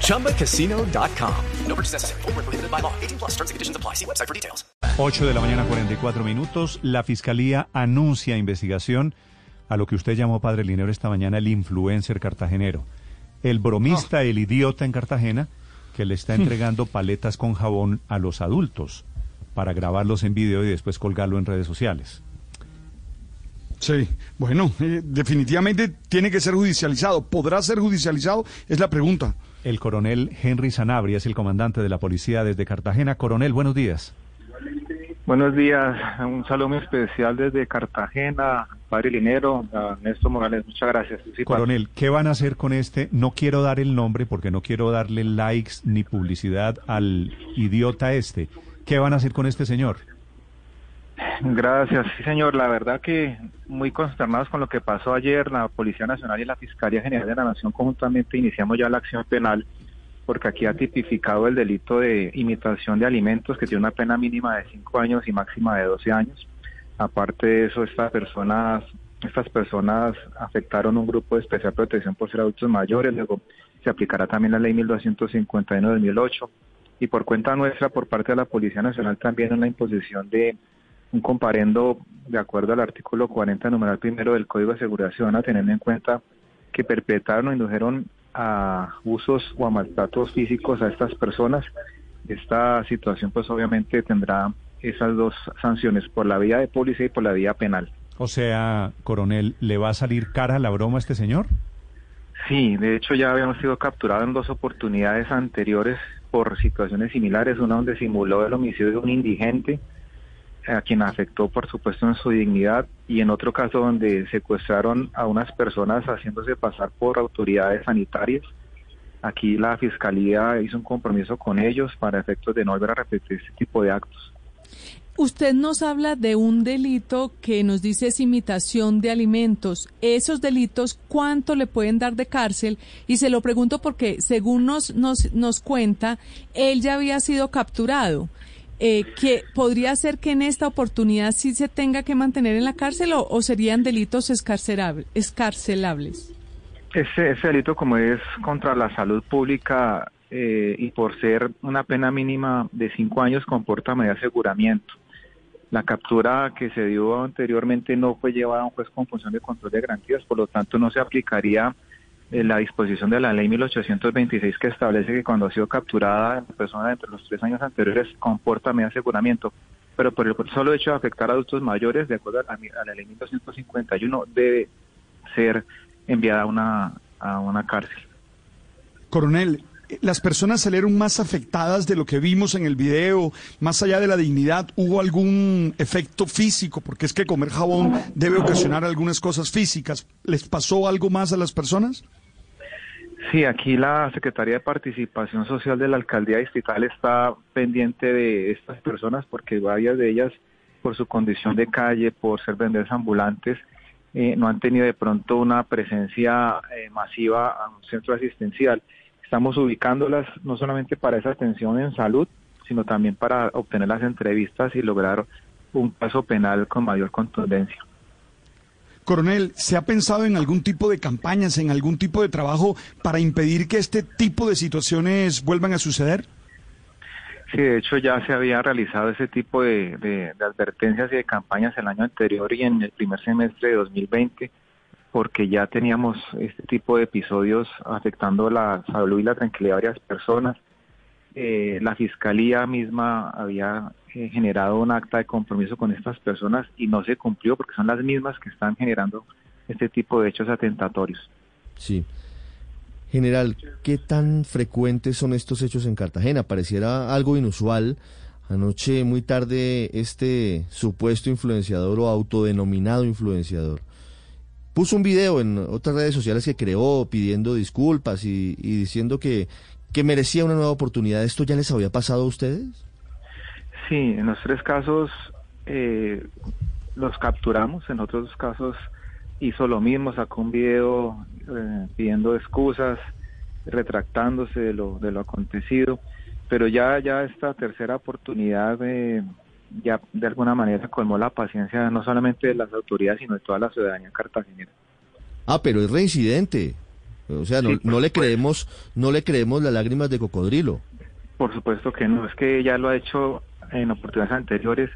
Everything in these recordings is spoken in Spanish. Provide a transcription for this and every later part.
ChumbaCasino.com. No purchase necessary. Full prohibited by law. 18 plus terms and conditions apply. See website for details. 8 de la mañana, 44 minutos. La fiscalía anuncia investigación a lo que usted llamó, padre Linero, esta mañana el influencer cartagenero. El bromista, el idiota en Cartagena, que le está entregando paletas con jabón a los adultos para grabarlos en video y después colgarlo en redes sociales. Sí, bueno, eh, definitivamente tiene que ser judicializado. ¿Podrá ser judicializado? Es la pregunta. El coronel Henry Sanabria es el comandante de la policía desde Cartagena. Coronel, buenos días. Buenos días, un saludo muy especial desde Cartagena, padre Linero, a Néstor Morales, muchas gracias. Coronel, ¿qué van a hacer con este? No quiero dar el nombre porque no quiero darle likes ni publicidad al idiota este. ¿Qué van a hacer con este señor? Gracias, sí señor. La verdad que muy consternados con lo que pasó ayer, la Policía Nacional y la Fiscalía General de la Nación conjuntamente iniciamos ya la acción penal porque aquí ha tipificado el delito de imitación de alimentos que tiene una pena mínima de 5 años y máxima de 12 años. Aparte de eso, estas personas, estas personas afectaron un grupo de especial protección por ser adultos mayores, luego se aplicará también la ley 1251 de 2008 y por cuenta nuestra, por parte de la Policía Nacional, también una imposición de un comparendo de acuerdo al artículo 40, numeral primero del Código de Seguridad Ciudadana, teniendo en cuenta que perpetraron o indujeron a usos o a maltratos físicos a estas personas. Esta situación pues obviamente tendrá esas dos sanciones, por la vía de policía y por la vía penal. O sea, coronel, ¿le va a salir cara la broma a este señor? Sí, de hecho ya habíamos sido capturados en dos oportunidades anteriores por situaciones similares, una donde simuló el homicidio de un indigente, a quien afectó por supuesto en su dignidad, y en otro caso donde secuestraron a unas personas haciéndose pasar por autoridades sanitarias. Aquí la Fiscalía hizo un compromiso con ellos para efectos de no volver a repetir este tipo de actos. Usted nos habla de un delito que nos dice es imitación de alimentos. Esos delitos, ¿cuánto le pueden dar de cárcel? Y se lo pregunto porque, según nos, nos, nos cuenta, él ya había sido capturado. Eh, que podría ser que en esta oportunidad sí se tenga que mantener en la cárcel o, serían delitos escarcelables. Ese, ese delito, como es contra la salud pública eh, y por ser una pena mínima de cinco años, comporta medida de aseguramiento. La captura que se dio anteriormente no fue llevada a un juez con función de control de garantías, por lo tanto no se aplicaría la disposición de la ley 1826 que establece que cuando ha sido capturada la persona entre los tres años anteriores comporta medio aseguramiento. Pero por el solo hecho de afectar a adultos mayores, de acuerdo a, la ley 1251, debe ser enviada a una, a una cárcel. Coronel, las personas salieron más afectadas de lo que vimos en el video, más allá de la dignidad, ¿hubo algún efecto físico? Porque es que comer jabón debe ocasionar algunas cosas físicas. ¿Les pasó algo más a las personas? Sí, aquí la Secretaría de Participación Social de la Alcaldía Distrital está pendiente de estas personas porque varias de ellas, por su condición de calle, por ser vendedores ambulantes, eh, no han tenido de pronto una presencia eh, masiva a un centro asistencial. Estamos ubicándolas no solamente para esa atención en salud, sino también para obtener las entrevistas y lograr un caso penal con mayor contundencia. Coronel, ¿se ha pensado en algún tipo de campañas, en algún tipo de trabajo para impedir que este tipo de situaciones vuelvan a suceder? Sí, de hecho ya se había realizado ese tipo de, advertencias y de campañas el año anterior y en el primer semestre de 2020 porque ya teníamos este tipo de episodios afectando la salud y la tranquilidad de varias personas. Eh, la fiscalía misma había eh, generado un acta de compromiso con estas personas y no se cumplió porque son las mismas que están generando este tipo de hechos atentatorios. Sí. General, ¿qué tan frecuentes son estos hechos en Cartagena? Pareciera algo inusual. Anoche, muy tarde, este supuesto influenciador o autodenominado influenciador puso un video en otras redes sociales que creó pidiendo disculpas y, diciendo que, que merecía una nueva oportunidad. ¿Esto ya les había pasado a ustedes? Sí, en los tres casos eh, los capturamos, en otros casos hizo lo mismo, sacó un video eh, pidiendo excusas, retractándose de lo, de lo acontecido, pero ya, ya esta tercera oportunidad eh, ya de alguna manera colmó la paciencia no solamente de las autoridades, sino de toda la ciudadanía cartagenera. Ah, pero es reincidente. O sea, no, Sí, no le creemos, no le creemos las lágrimas de cocodrilo. Por supuesto que no, es que ya lo ha hecho en oportunidades anteriores.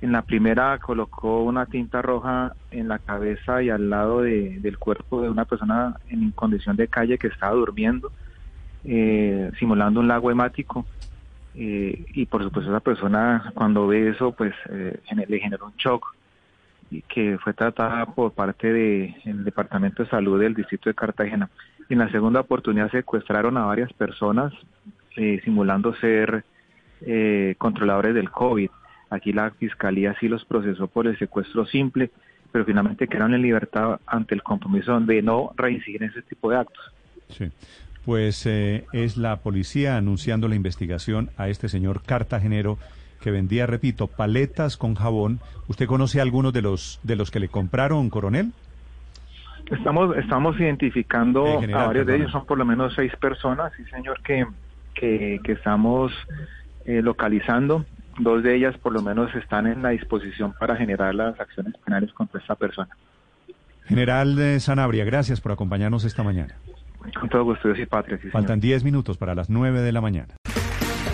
En la primera colocó una tinta roja en la cabeza y al lado de- del cuerpo de una persona en condición de calle que estaba durmiendo, eh, simulando un lago hemático. Eh, y por supuesto esa persona cuando ve eso pues eh, le generó un shock que fue tratada por parte del Departamento de Salud del Distrito de Cartagena. En la segunda oportunidad secuestraron a varias personas eh, simulando ser eh, controladores del COVID. Aquí la Fiscalía sí los procesó por el secuestro simple, pero finalmente quedaron en libertad ante el compromiso de no reincidir en ese tipo de actos. Sí. Pues eh, es la policía anunciando la investigación a este señor cartagenero que vendía, repito, paletas con jabón. ¿Usted conoce a algunos de los de los que le compraron, coronel? Estamos, estamos identificando general, a varios de ellos, son por lo menos seis personas, sí señor, que, que, que estamos eh, localizando. Dos de ellas por lo menos están en la disposición para generar las acciones penales contra esta persona. General eh, Sanabria, gracias por acompañarnos esta mañana. Con todo gusto, Dios y patria, sí. Faltan 10 minutos para las 9 de la mañana.